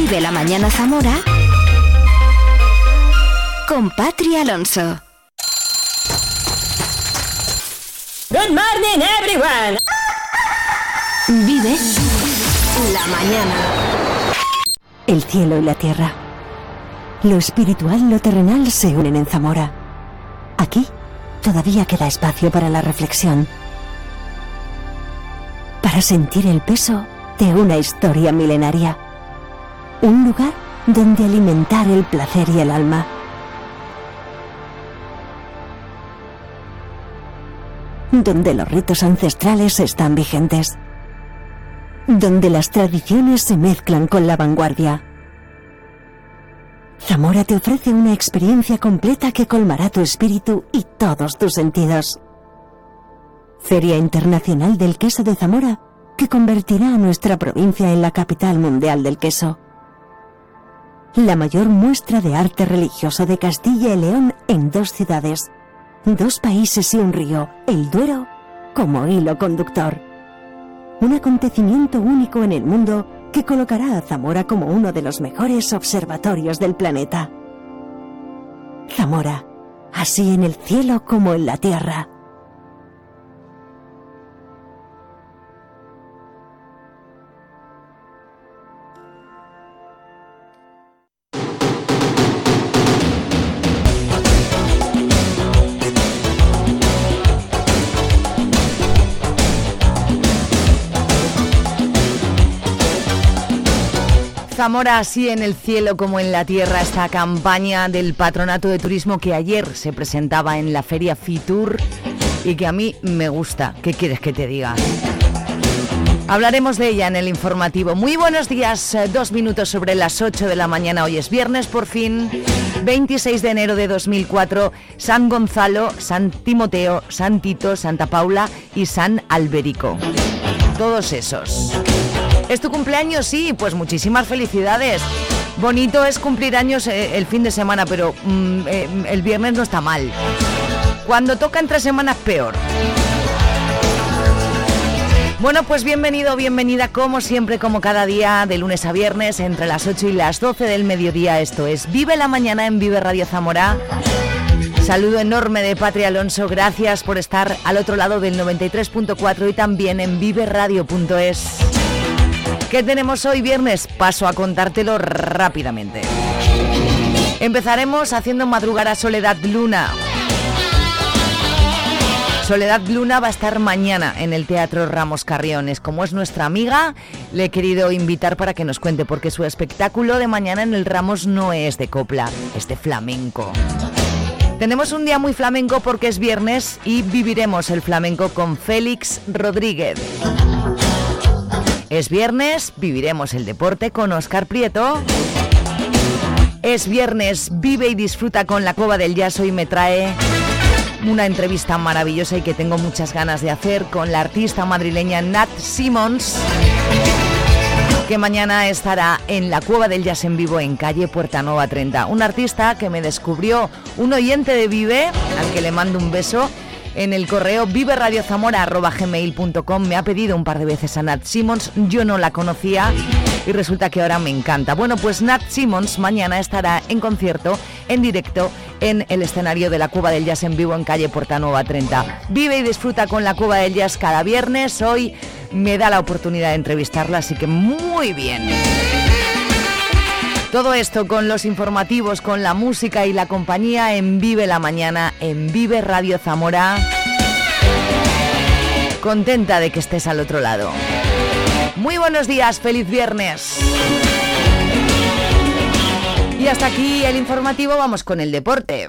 Vive la mañana Zamora con Patri Alonso. Good morning everyone. Vive la mañana. El cielo y la tierra. Lo espiritual y lo terrenal se unen en Zamora. Aquí todavía queda espacio para la reflexión. Para sentir el peso de una historia milenaria. Un lugar donde alimentar el placer y el alma. Donde los ritos ancestrales están vigentes. Donde las tradiciones se mezclan con la vanguardia. Zamora te ofrece una experiencia completa que colmará tu espíritu y todos tus sentidos. Feria Internacional del Queso de Zamora, que convertirá a nuestra provincia en la capital mundial del queso. La mayor muestra de arte religioso de Castilla y León en dos ciudades, dos países y un río, el Duero, como hilo conductor. Un acontecimiento único en el mundo que colocará a Zamora como uno de los mejores observatorios del planeta. Zamora, así en el cielo como en la tierra. Zamora, así en el cielo como en la tierra, esta campaña del Patronato de Turismo que ayer se presentaba en la Feria Fitur y que a mí me gusta. ¿Qué quieres que te diga? Hablaremos de ella en el informativo. Muy buenos días, eh, dos minutos sobre las 8 de la mañana. Hoy es viernes, por fin, 26 de enero de 2004. San Gonzalo, San Timoteo, San Tito, Santa Paula y San Alberico. Todos esos. ¿Es tu cumpleaños? Sí, pues muchísimas felicidades. Bonito es cumplir años eh, el fin de semana, pero mm, eh, el viernes no está mal. Cuando toca entre semanas, peor. Bueno, pues bienvenido, bienvenida como siempre, como cada día, de lunes a viernes, entre las 8 y las 12 del mediodía. Esto es Vive la Mañana en Vive Radio Zamora. Saludo enorme de Patria Alonso, gracias por estar al otro lado del 93.4 y también en viveradio.es. ¿Qué tenemos hoy viernes? Paso a contártelo rápidamente. Empezaremos haciendo madrugar a Soledad Luna. Soledad Luna va a estar mañana en el Teatro Ramos Carriones. Como es nuestra amiga, le he querido invitar para que nos cuente, porque su espectáculo de mañana en el Ramos no es de copla, es de flamenco. Tenemos un día muy flamenco porque es viernes y viviremos el flamenco con Félix Rodríguez. Es viernes, viviremos el deporte con Oscar Prieto. Es viernes, vive y disfruta con la Cova del Jazz. y me trae una entrevista maravillosa y que tengo muchas ganas de hacer con la artista madrileña Nat Simmons, que mañana estará en la Cueva del Jazz en vivo en calle Puerta Nueva 30. Un artista que me descubrió un oyente de Vive, al que le mando un beso en el correo viveradiozamora.gmail.com. Me ha pedido un par de veces a Nat Simmons, yo no la conocía y resulta que ahora me encanta. Bueno, pues Nat Simmons mañana estará en concierto, en directo, en el escenario de la Cuba del Jazz en vivo en calle Portanova 30. Vive y disfruta con la Cuba del Jazz cada viernes. Hoy me da la oportunidad de entrevistarla, así que muy bien. Todo esto con los informativos, con la música y la compañía en Vive la Mañana, en Vive Radio Zamora. Contenta de que estés al otro lado. Muy buenos días, feliz viernes. Y hasta aquí el informativo, vamos con el deporte.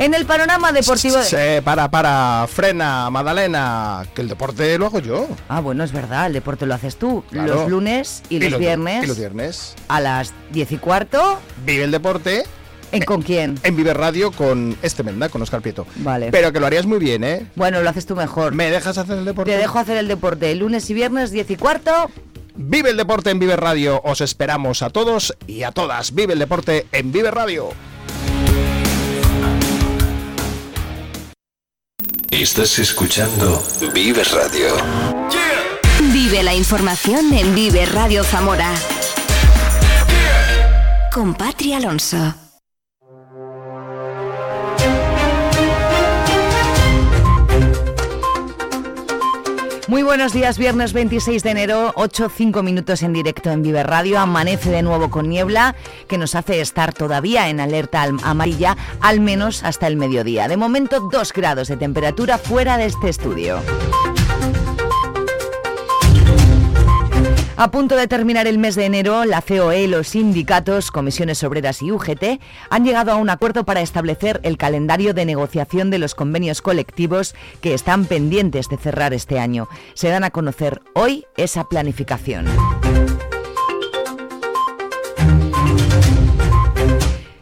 En el panorama deportivo... De... para, para, frena, Madalena, que el deporte lo hago yo. Ah, bueno, es verdad, el deporte lo haces tú los lunes y, los, viernes. Y los viernes. A las diez y cuarto. Vive el deporte. ¿En con quién? En Vive Radio con este Menda, con Oscar Prieto. Vale. Pero que lo harías muy bien, ¿eh? Bueno, lo haces tú mejor. ¿Me dejas hacer el deporte? Te dejo hacer el deporte. Lunes y viernes, diez y cuarto. Vive el deporte en Vive Radio. Os esperamos a todos y a todas. Vive el deporte en Vive Radio. Estás escuchando Vive Radio. Vive la información en Vive Radio Zamora. Con Patria Alonso. Muy buenos días, viernes 26 de enero, 8, 5 minutos en directo en Vive Radio. Amanece de nuevo con niebla que nos hace estar todavía en alerta amarilla, al menos hasta el mediodía. De momento, 2 grados de temperatura fuera de este estudio. A punto de terminar el mes de enero, la COE, los sindicatos, comisiones obreras y UGT han llegado a un acuerdo para establecer el calendario de negociación de los convenios colectivos que están pendientes de cerrar este año. Se dan a conocer hoy esa planificación.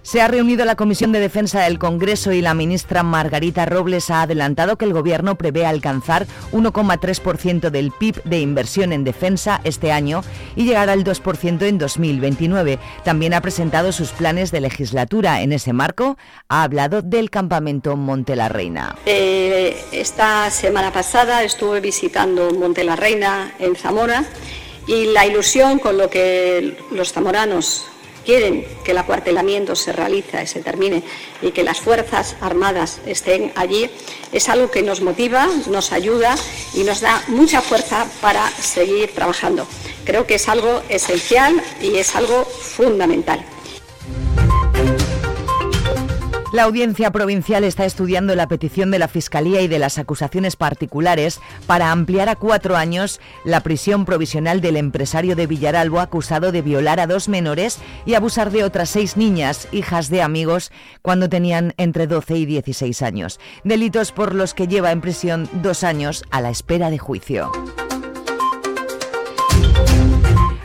Se ha reunido la Comisión de Defensa del Congreso y la ministra Margarita Robles ha adelantado que el Gobierno prevé alcanzar 1,3% del PIB de inversión en defensa este año y llegar al 2% en 2029. También ha presentado sus planes de legislatura. En ese marco ha hablado del campamento Monte la Reina. Eh, esta semana pasada estuve visitando Monte la Reina en Zamora y la ilusión con lo que los zamoranos quieren que el acuartelamiento se realice, se termine y que las Fuerzas Armadas estén allí, es algo que nos motiva, nos ayuda y nos da mucha fuerza para seguir trabajando. Creo que es algo esencial y es algo fundamental. La audiencia provincial está estudiando la petición de la Fiscalía y de las acusaciones particulares para ampliar a cuatro años la prisión provisional del empresario de Villaralbo acusado de violar a dos menores y abusar de otras seis niñas, hijas de amigos, cuando tenían entre 12 y 16 años. Delitos por los que lleva en prisión dos años a la espera de juicio.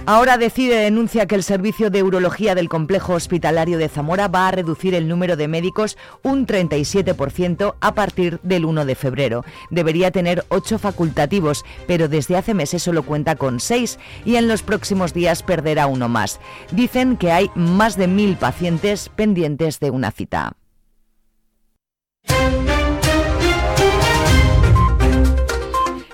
Ahora decide denuncia que el servicio de urología del complejo hospitalario de Zamora va a reducir el número de médicos un 37% a partir del 1 de febrero. Debería tener ocho facultativos, pero desde hace meses solo cuenta con seis y en los próximos días perderá uno más. Dicen que hay más de mil pacientes pendientes de una cita.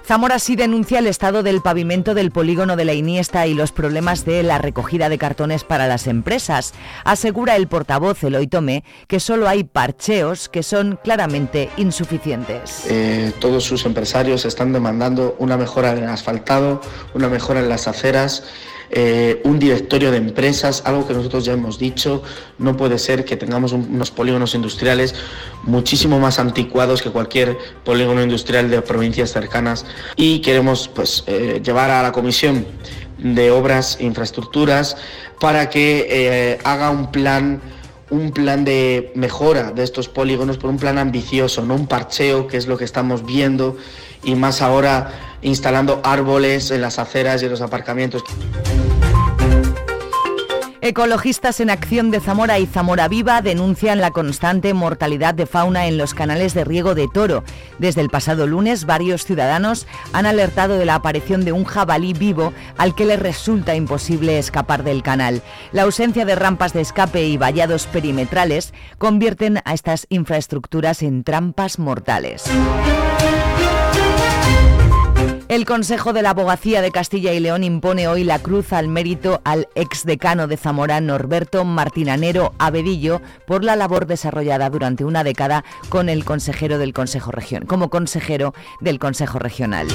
Zamora sí denuncia el estado del pavimento del polígono de la Iniesta y los problemas de la recogida de cartones para las empresas. Asegura el portavoz Eloy Tomé que solo hay parcheos que son claramente insuficientes. Eh, todos sus empresarios están demandando una mejora en el asfaltado, una mejora en las aceras eh, un directorio de empresas, algo que nosotros ya hemos dicho, no puede ser que tengamos unos polígonos industriales muchísimo más anticuados que cualquier polígono industrial de provincias cercanas y queremos pues eh, llevar a la comisión de obras e infraestructuras para que eh, haga un plan un plan de mejora de estos polígonos por un plan ambicioso, no un parcheo, que es lo que estamos viendo, y más ahora instalando árboles en las aceras y en los aparcamientos. Ecologistas en Acción de Zamora y Zamora Viva denuncian la constante mortalidad de fauna en los canales de riego de Toro. Desde el pasado lunes, varios ciudadanos han alertado de la aparición de un jabalí vivo al que les resulta imposible escapar del canal. La ausencia de rampas de escape y vallados perimetrales convierten a estas infraestructuras en trampas mortales. El Consejo de la Abogacía de Castilla y León impone hoy la cruz al mérito al exdecano de Zamora, Norberto Martinanero Abedillo, por la labor desarrollada durante una década con el consejero del Consejo Regional, como consejero del Consejo Regional.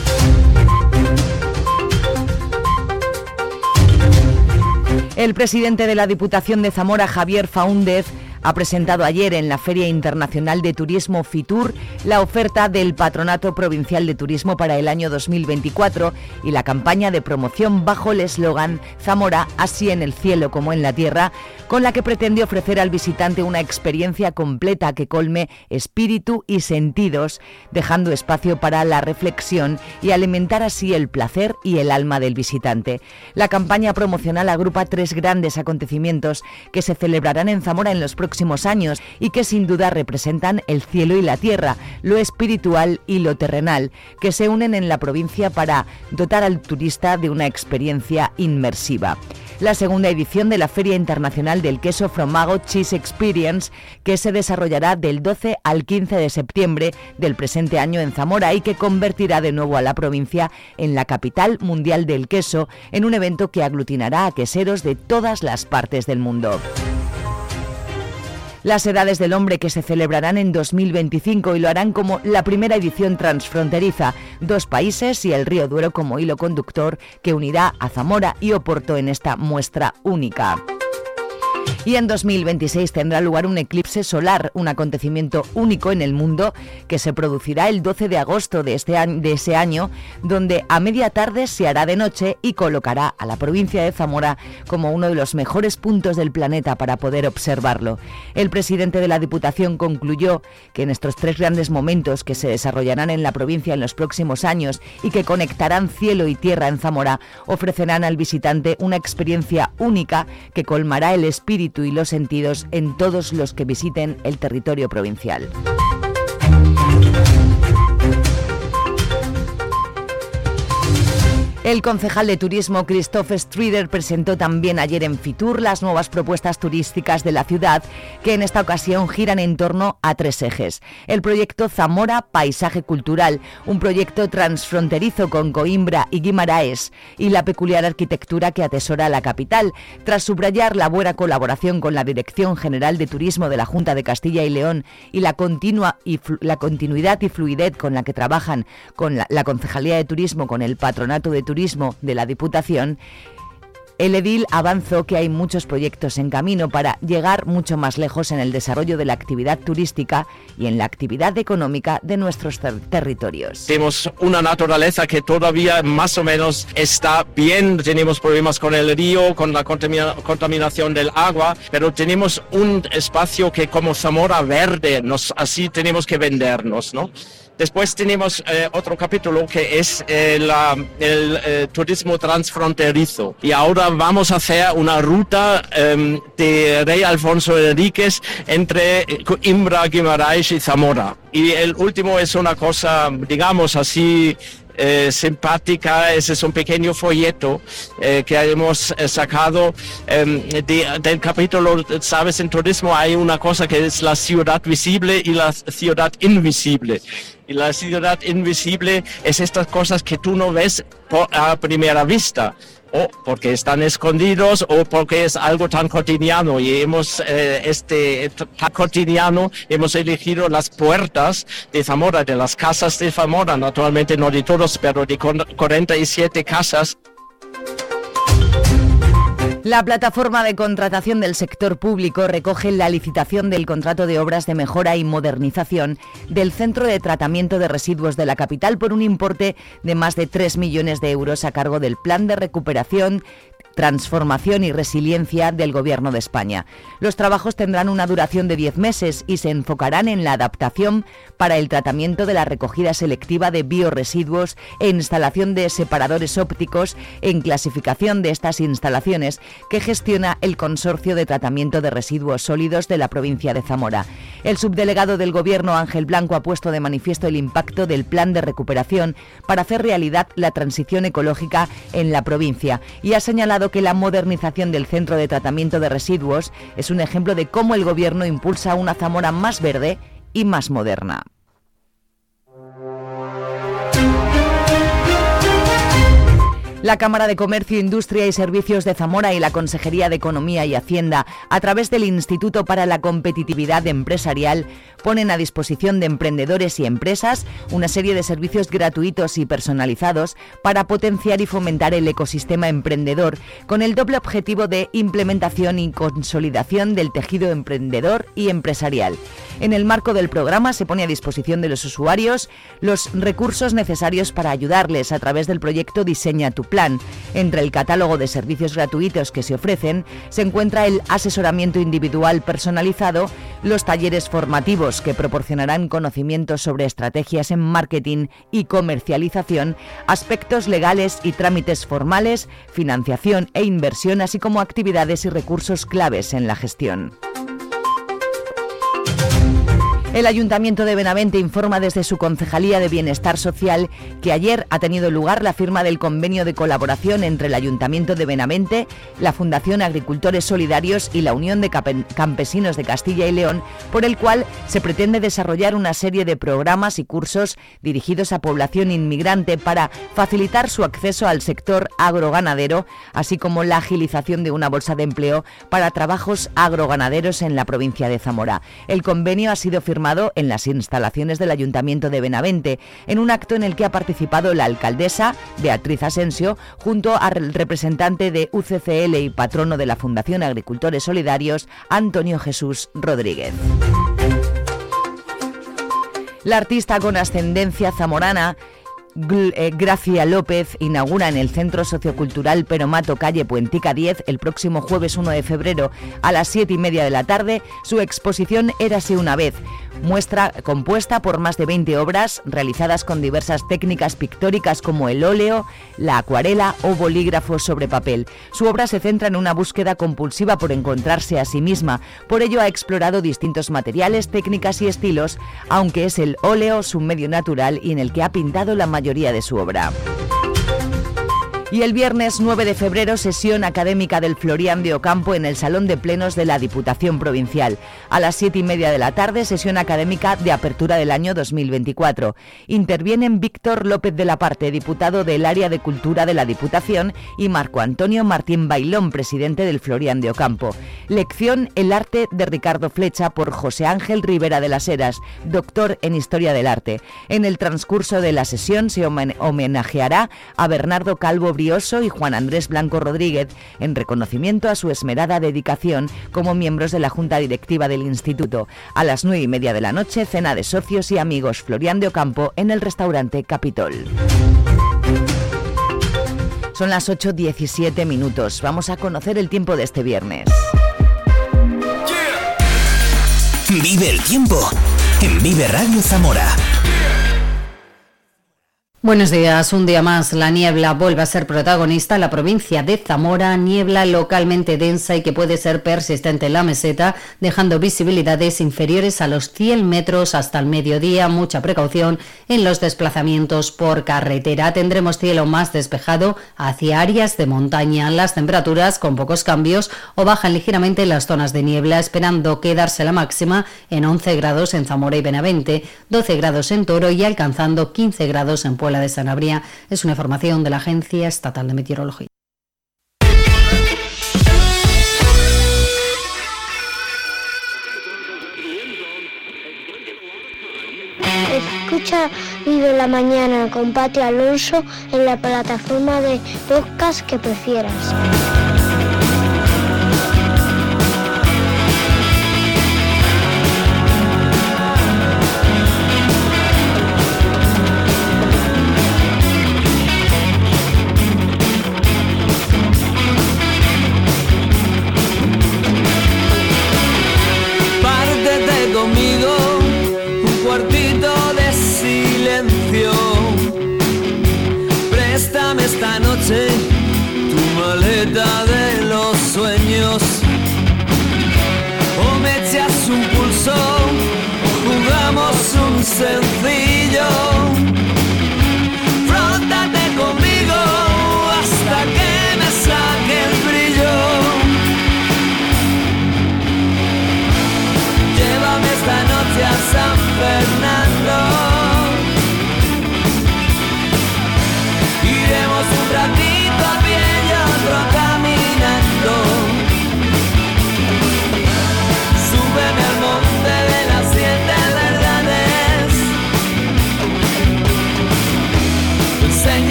El presidente de la Diputación de Zamora, Javier Faúndez, ha presentado ayer en la Feria Internacional de Turismo FITUR la oferta del Patronato Provincial de Turismo para el año 2024 y la campaña de promoción bajo el eslogan Zamora, así en el cielo como en la tierra, con la que pretende ofrecer al visitante una experiencia completa que colme espíritu y sentidos, dejando espacio para la reflexión y alimentar así el placer y el alma del visitante. La campaña promocional agrupa tres grandes acontecimientos que se celebrarán en Zamora en los próximos próximos años y que sin duda representan el cielo y la tierra, lo espiritual y lo terrenal, que se unen en la provincia para dotar al turista de una experiencia inmersiva. La segunda edición de la Feria Internacional del Queso Fromago Cheese Experience, que se desarrollará del 12 al 15 de septiembre del presente año en Zamora y que convertirá de nuevo a la provincia en la capital mundial del queso en un evento que aglutinará a queseros de todas las partes del mundo las edades del hombre que se celebrarán en 2025 y lo harán como la primera edición transfronteriza, dos países y el río Duero como hilo conductor que unirá a Zamora y Oporto en esta muestra única. Y en 2026 tendrá lugar un eclipse solar, un acontecimiento único en el mundo que se producirá el 12 de agosto de, este de ese año, donde a media tarde se hará de noche y colocará a la provincia de Zamora como uno de los mejores puntos del planeta para poder observarlo. El presidente de la Diputación concluyó que en estos tres grandes momentos que se desarrollarán en la provincia en los próximos años y que conectarán cielo y tierra en Zamora, ofrecerán al visitante una experiencia única que colmará el espíritu y los sentidos en todos los que visiten el territorio provincial. El concejal de turismo Christoph Strider presentó también ayer en Fitur las nuevas propuestas turísticas de la ciudad, que en esta ocasión giran en torno a tres ejes. El proyecto Zamora Paisaje Cultural, un proyecto transfronterizo con Coimbra y Guimaraes, y la peculiar arquitectura que atesora la capital, tras subrayar la buena colaboración con la Dirección General de Turismo de la Junta de Castilla y León y la, continua y la continuidad y fluidez con la que trabajan con la, la Concejalía de Turismo, con el Patronato de Turismo, Turismo de la Diputación, el edil avanzó que hay muchos proyectos en camino para llegar mucho más lejos en el desarrollo de la actividad turística y en la actividad económica de nuestros territorios. Tenemos una naturaleza que todavía más o menos está bien, tenemos problemas con el río, con la contaminación del agua, pero tenemos un espacio que como Zamora verde, nos, así tenemos que vendernos, ¿no? Después tenemos eh, otro capítulo que es eh, el eh, turismo transfronterizo. Y ahora vamos a hacer una ruta em, de Rey Alfonso Enríquez entre Imbra, Guimarães y Zamora. Y el último es una cosa, digamos así, simpática. Ese es un pequeño folleto que hemos sacado em, del capítulo, sabes, en turismo hay una cosa que es la ciudad visible y la ciudad invisible. Y la ciudad invisible es estas cosas que tú no ves a primera vista o porque están escondidos o porque es algo tan cotidiano. Y hemos eh, este tan cotidiano hemos elegido las puertas de Zamora de las casas de Zamora naturalmente no de todos pero de 47 casas la plataforma de contratación del sector público recoge la licitación del contrato de obras de mejora y modernización del Centro de Tratamiento de Residuos de la capital por un importe de más de 3 millones de euros a cargo del Plan de Recuperación Transformación y Resiliencia del Gobierno de España. Los trabajos tendrán una duración de 10 meses y se enfocarán en la adaptación para el tratamiento de la recogida selectiva de bioresiduos e instalación de separadores ópticos en clasificación de estas instalaciones que gestiona el Consorcio de Tratamiento de Residuos Sólidos de la provincia de Zamora. El subdelegado del Gobierno Ángel Blanco ha puesto de manifiesto el impacto del plan de recuperación para hacer realidad la transición ecológica en la provincia y ha señalado que la modernización del centro de tratamiento de residuos es un ejemplo de cómo el Gobierno impulsa una Zamora más verde y más moderna. La Cámara de Comercio, Industria y Servicios de Zamora y la Consejería de Economía y Hacienda, a través del Instituto para la Competitividad Empresarial, ponen a disposición de emprendedores y empresas una serie de servicios gratuitos y personalizados para potenciar y fomentar el ecosistema emprendedor, con el doble objetivo de implementación y consolidación del tejido emprendedor y empresarial. En el marco del programa se pone a disposición de los usuarios los recursos necesarios para ayudarles a través del proyecto Diseña tu plan. Entre el catálogo de servicios gratuitos que se ofrecen se encuentra el asesoramiento individual personalizado, los talleres formativos que proporcionarán conocimientos sobre estrategias en marketing y comercialización, aspectos legales y trámites formales, financiación e inversión, así como actividades y recursos claves en la gestión. El Ayuntamiento de Benavente informa desde su Concejalía de Bienestar Social que ayer ha tenido lugar la firma del convenio de colaboración entre el Ayuntamiento de Benavente, la Fundación Agricultores Solidarios y la Unión de Campesinos de Castilla y León, por el cual se pretende desarrollar una serie de programas y cursos dirigidos a población inmigrante para facilitar su acceso al sector agroganadero, así como la agilización de una bolsa de empleo para trabajos agroganaderos en la provincia de Zamora. El convenio ha sido firmado en las instalaciones del Ayuntamiento de Benavente, en un acto en el que ha participado la alcaldesa Beatriz Asensio, junto al representante de UCCL y patrono de la Fundación Agricultores Solidarios, Antonio Jesús Rodríguez. La artista con ascendencia zamorana Gracia López inaugura en el Centro Sociocultural Peromato Calle Puentica 10 el próximo jueves 1 de febrero a las 7 y media de la tarde su exposición Érase una vez, muestra compuesta por más de 20 obras realizadas con diversas técnicas pictóricas como el óleo, la acuarela o bolígrafo sobre papel. Su obra se centra en una búsqueda compulsiva por encontrarse a sí misma, por ello ha explorado distintos materiales, técnicas y estilos, aunque es el óleo su medio natural y en el que ha pintado la mayoría de su obra. Y el viernes 9 de febrero, sesión académica del Florian de Ocampo en el Salón de Plenos de la Diputación Provincial. A las siete y media de la tarde, sesión académica de apertura del año 2024. Intervienen Víctor López de la Parte, diputado del Área de Cultura de la Diputación, y Marco Antonio Martín Bailón, presidente del Florian de Ocampo. Lección El arte de Ricardo Flecha por José Ángel Rivera de las Heras, doctor en Historia del Arte. En el transcurso de la sesión se homenajeará a Bernardo Calvo y Juan Andrés Blanco Rodríguez en reconocimiento a su esmerada dedicación como miembros de la Junta Directiva del Instituto. A las nueve y media de la noche, cena de socios y amigos Florian de Ocampo en el restaurante Capitol. Son las 8.17 minutos. Vamos a conocer el tiempo de este viernes. Vive el tiempo en Vive Radio Zamora. Buenos días. Un día más, la niebla vuelve a ser protagonista la provincia de Zamora, niebla localmente densa y que puede ser persistente en la meseta, dejando visibilidades inferiores a los 100 metros hasta el mediodía. Mucha precaución en los desplazamientos por carretera. Tendremos cielo más despejado hacia áreas de montaña. Las temperaturas con pocos cambios o bajan ligeramente en las zonas de niebla, esperando quedarse la máxima en 11 grados en Zamora y Benavente, 12 grados en Toro y alcanzando 15 grados en Puebla de Sanabria. Es una información de la Agencia Estatal de Meteorología. Escucha Vive la Mañana con Pati Alonso en la plataforma de podcast que prefieras.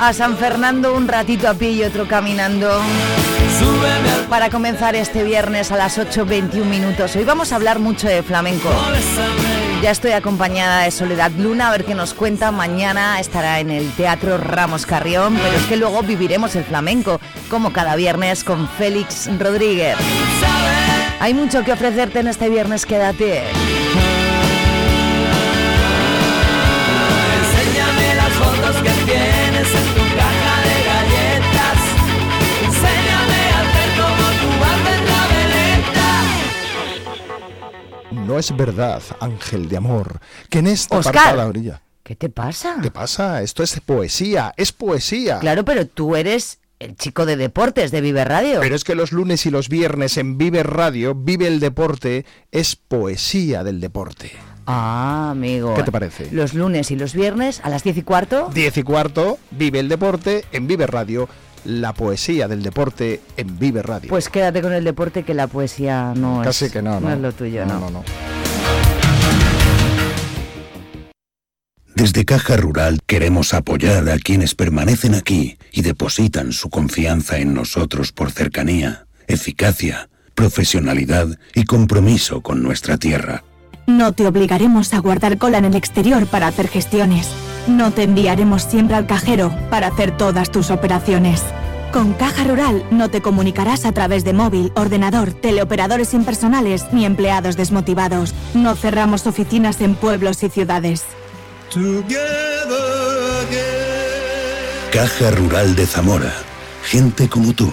A San Fernando un ratito a pie y otro caminando. Para comenzar este viernes a las 8.21 minutos. Hoy vamos a hablar mucho de flamenco. Ya estoy acompañada de Soledad Luna, a ver qué nos cuenta. Mañana estará en el Teatro Ramos Carrión, pero es que luego viviremos el flamenco, como cada viernes, con Félix Rodríguez. Hay mucho que ofrecerte en este viernes, quédate. No es verdad, ángel de amor, que en esta Oscar. apartada orilla. ¿Qué te pasa? ¿Qué pasa? Esto es poesía, es poesía. Claro, pero tú eres el chico de deportes de Vive Radio. Pero es que los lunes y los viernes en Vive Radio, Vive el Deporte, es poesía del deporte. Ah, amigo. ¿Qué te parece? Los lunes y los viernes a las 10 y cuarto. 10 y cuarto, Vive el Deporte en Vive Radio, la poesía del deporte en Vive Radio. Pues quédate con el deporte que la poesía no Casi es. que no, no. es lo tuyo, No, ¿no? no, no. Desde Caja Rural queremos apoyar a quienes permanecen aquí y depositan su confianza en nosotros por cercanía, eficacia, profesionalidad y compromiso con nuestra tierra. No te obligaremos a guardar cola en el exterior para hacer gestiones. No te enviaremos siempre al cajero para hacer todas tus operaciones. Con Caja Rural no te comunicarás a través de móvil, ordenador, teleoperadores impersonales ni empleados desmotivados. No cerramos oficinas en pueblos y ciudades. Caja Rural de Zamora. Gente como tú.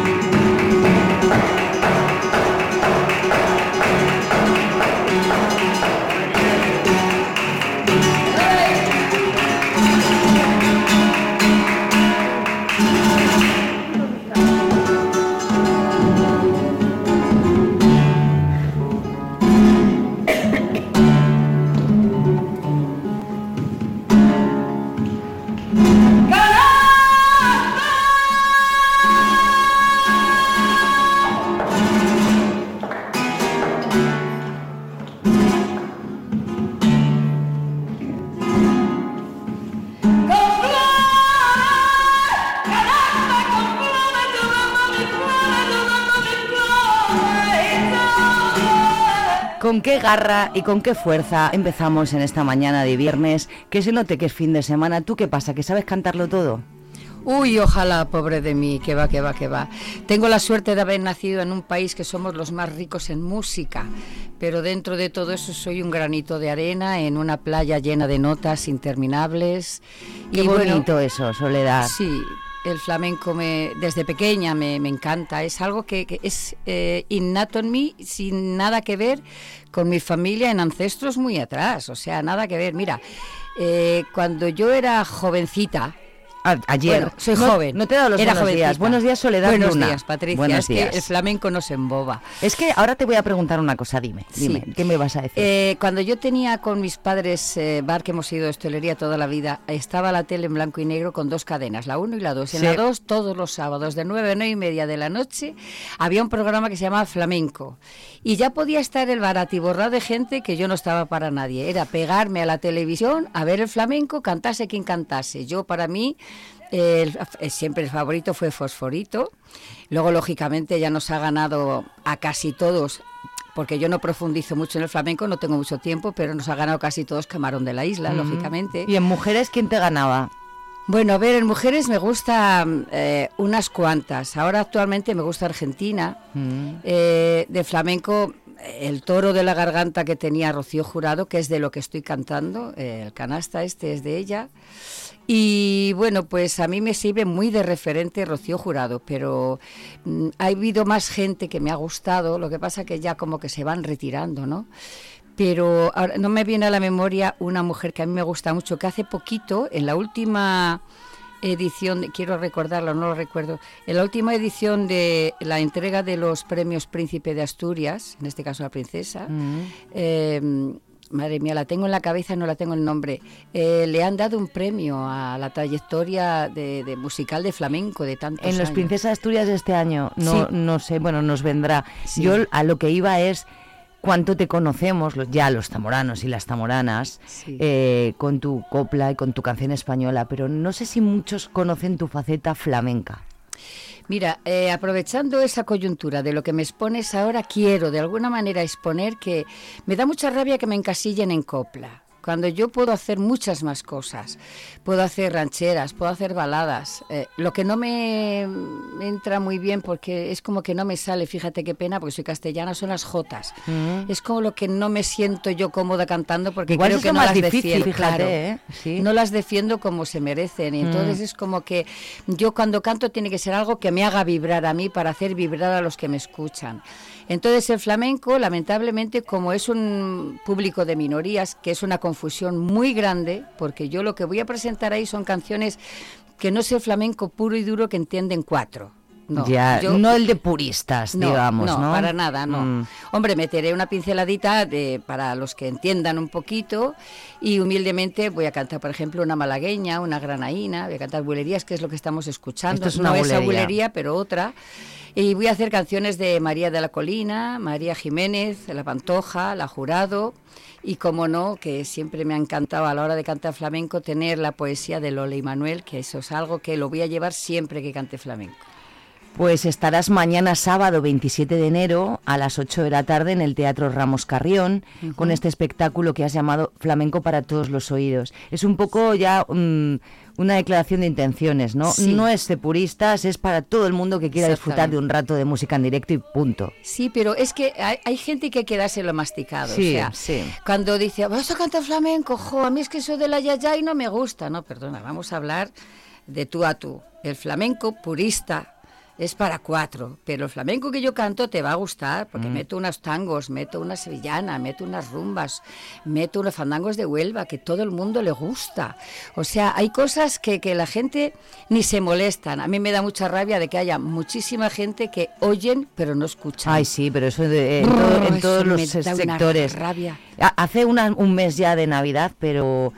Con qué garra y con qué fuerza empezamos en esta mañana de viernes. Que se note que es fin de semana. ¿Tú qué pasa? ¿Que sabes cantarlo todo? Uy, ojalá, pobre de mí, que va, que va, que va. Tengo la suerte de haber nacido en un país que somos los más ricos en música, pero dentro de todo eso soy un granito de arena en una playa llena de notas interminables. Qué bueno, bonito eso, Soledad. Sí, el flamenco me, desde pequeña me, me encanta. Es algo que, que es eh, innato en mí, sin nada que ver con mi familia en ancestros muy atrás. O sea, nada que ver. Mira, eh, cuando yo era jovencita, A- ayer. bueno, soy No- joven. No te he dado los Era buenos días. Buenos días, Soledad Buenos Luna. días, Patricia. Buenos es días. que el flamenco no se emboba. Es que ahora te voy a preguntar una cosa. Dime, dime. Sí. ¿Qué me vas a decir? Eh, cuando yo tenía con mis padres eh, bar que hemos ido de hostelería toda la vida, estaba la tele en blanco y negro con dos cadenas, la 1 y la 2. En Sí. la 2 todos los sábados de 9 a 9 y media de la noche había un programa que se llamaba Flamenco. Y ya podía estar el baratiborrado de gente que yo no estaba para nadie. Era pegarme a la televisión a ver el flamenco, cantase quien cantase. Yo para mí... el- eh, siempre el favorito fue Fosforito. Luego, lógicamente, ya nos ha ganado a casi todos porque yo no profundizo mucho en el flamenco, no tengo mucho tiempo, pero nos ha ganado casi todos Camarón de la Isla, Mm. lógicamente. ¿Y en mujeres quién te ganaba? Bueno, a ver, en mujeres me gusta eh, unas cuantas. Ahora actualmente me gusta Argentina. Mm. Eh, de flamenco, el toro de la garganta que tenía Rocío Jurado, que es de lo que estoy cantando, eh, el canasta este es de ella. Y bueno, pues a mí me sirve muy de referente Rocío Jurado, pero mm, ha habido más gente que me ha gustado, lo que pasa que ya como que se van retirando, ¿no? Pero ahora no me viene a la memoria una mujer que a mí me gusta mucho, que hace poquito, en la última edición, quiero recordarlo, no lo recuerdo, en la última edición de la entrega de los premios Príncipe de Asturias, en este caso la princesa, eh, madre mía, la tengo en la cabeza, no la tengo el nombre. Eh, le han dado un premio a la trayectoria de, de musical de flamenco de tantos En los. Princesas Asturias de este año, no, Sí. no sé, bueno, nos vendrá. Sí. Yo a lo que iba es cuánto te conocemos, ya los zamoranos y las zamoranas, Sí. eh, con tu copla y con tu canción española, pero no sé si muchos conocen tu faceta flamenca. Mira, eh, aprovechando esa coyuntura de lo que me expones ahora, quiero de alguna manera exponer que me da mucha rabia que me encasillen en copla. Cuando yo puedo hacer muchas más cosas, puedo hacer rancheras, puedo hacer baladas. eh, lo que no me entra muy bien porque es como que no me sale, fíjate qué pena, porque soy castellana, son las jotas. Es como lo que no me siento yo cómoda cantando porque Igual creo que no más las difícil, defiendo. fíjate, claro. ¿eh? Sí. No las defiendo como se merecen. Y entonces Mm. es como que yo cuando canto tiene que ser algo que me haga vibrar a mí para hacer vibrar a los que me escuchan. Entonces el flamenco, lamentablemente, como es un público de minorías, que es una confusión muy grande, porque yo lo que voy a presentar ahí son canciones que no es el flamenco puro y duro que entienden cuatro. No, ya, yo- no el de puristas, no, digamos, ¿no? no, para nada, no. Mm. Hombre, meteré una pinceladita de, para los que entiendan un poquito y humildemente voy a cantar, por ejemplo, una malagueña, una granaína, voy a cantar bulerías, que es lo que estamos escuchando. Esto es una no esa bulería, pero otra. Y voy a hacer canciones de María de la Colina, María Jiménez, La Pantoja, La Jurado. Y como no, que siempre me ha encantado a la hora de cantar flamenco tener la poesía de Lola y Manuel, que eso es algo que lo voy a llevar siempre que cante flamenco. Pues estarás mañana sábado 27 de enero a las 8 de la tarde en el Teatro Ramos Carrión con este espectáculo que has llamado Flamenco para todos los oídos. Es un poco ya mm, una declaración de intenciones, ¿no? Sí. No es de puristas, es para todo el mundo que quiera disfrutar de un rato de música en directo y punto. Sí, pero es que hay, hay gente que hay que dárselo masticado. Sí, o sea, sí. cuando dice, vas a cantar flamenco, jo, a mí es que eso de la yayay no me gusta. No, perdona, vamos a hablar de tú a tú. El flamenco purista es para cuatro, pero el flamenco que yo canto te va a gustar, porque Mm. meto unos tangos, meto una sevillana, meto unas rumbas, meto unos fandangos de Huelva, que todo el mundo le gusta. O sea, hay cosas que, que la gente ni se molestan. A mí me da mucha rabia de que haya muchísima gente que oyen pero no escuchan. Ay, sí, pero eso de- en, Brrr, todo- en eso todos me los da una sectores. rabia. Ha- Hace una- un mes ya de Navidad, pero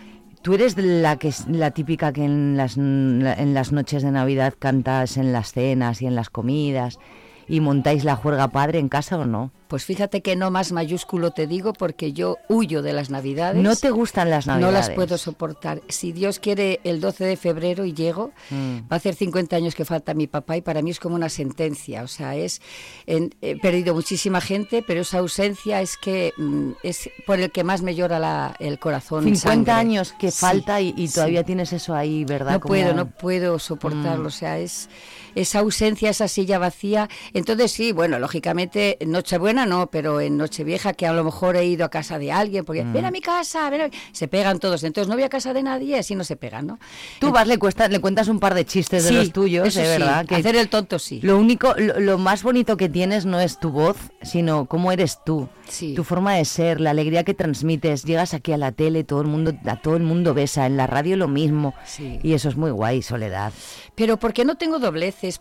tú eres la que es la típica que en las, en las noches de Navidad cantas en las cenas y en las comidas y montáis la juerga padre en casa o no? Pues fíjate que no más mayúsculo te digo porque yo huyo de las navidades. ¿No te gustan las No navidades? las puedo soportar. Si Dios quiere, el 12 de febrero y llego, Mm. va a hacer 50 años que falta mi papá y para mí es como una sentencia. O sea, es en- he perdido muchísima gente, pero esa ausencia es que mm, es por el que más me llora la- el corazón. 50 sangre. años que Sí, falta y, sí. todavía tienes eso ahí, ¿verdad? No puedo, no puedo soportarlo. Mm. O sea, es esa ausencia, esa silla vacía. Entonces sí, bueno, lógicamente en Nochebuena no, pero en Nochevieja que a lo mejor he ido a casa de alguien, porque Mm. ven a mi casa, ven a mi-". se pegan todos. Entonces no voy a casa de nadie, así no se pegan, ¿no? Tú vas, le, cuesta, le cuentas un par de chistes Sí, de los tuyos, eso de sí, verdad. que hacer el tonto sí. Lo único, lo, lo más bonito que tienes no es tu voz, sino cómo eres tú. Sí. Tu forma de ser, la alegría que transmites. Llegas aquí a la tele, todo el mundo, a todo el mundo besa, en la radio lo mismo. Sí. Y eso es muy guay, Soledad. Pero porque no tengo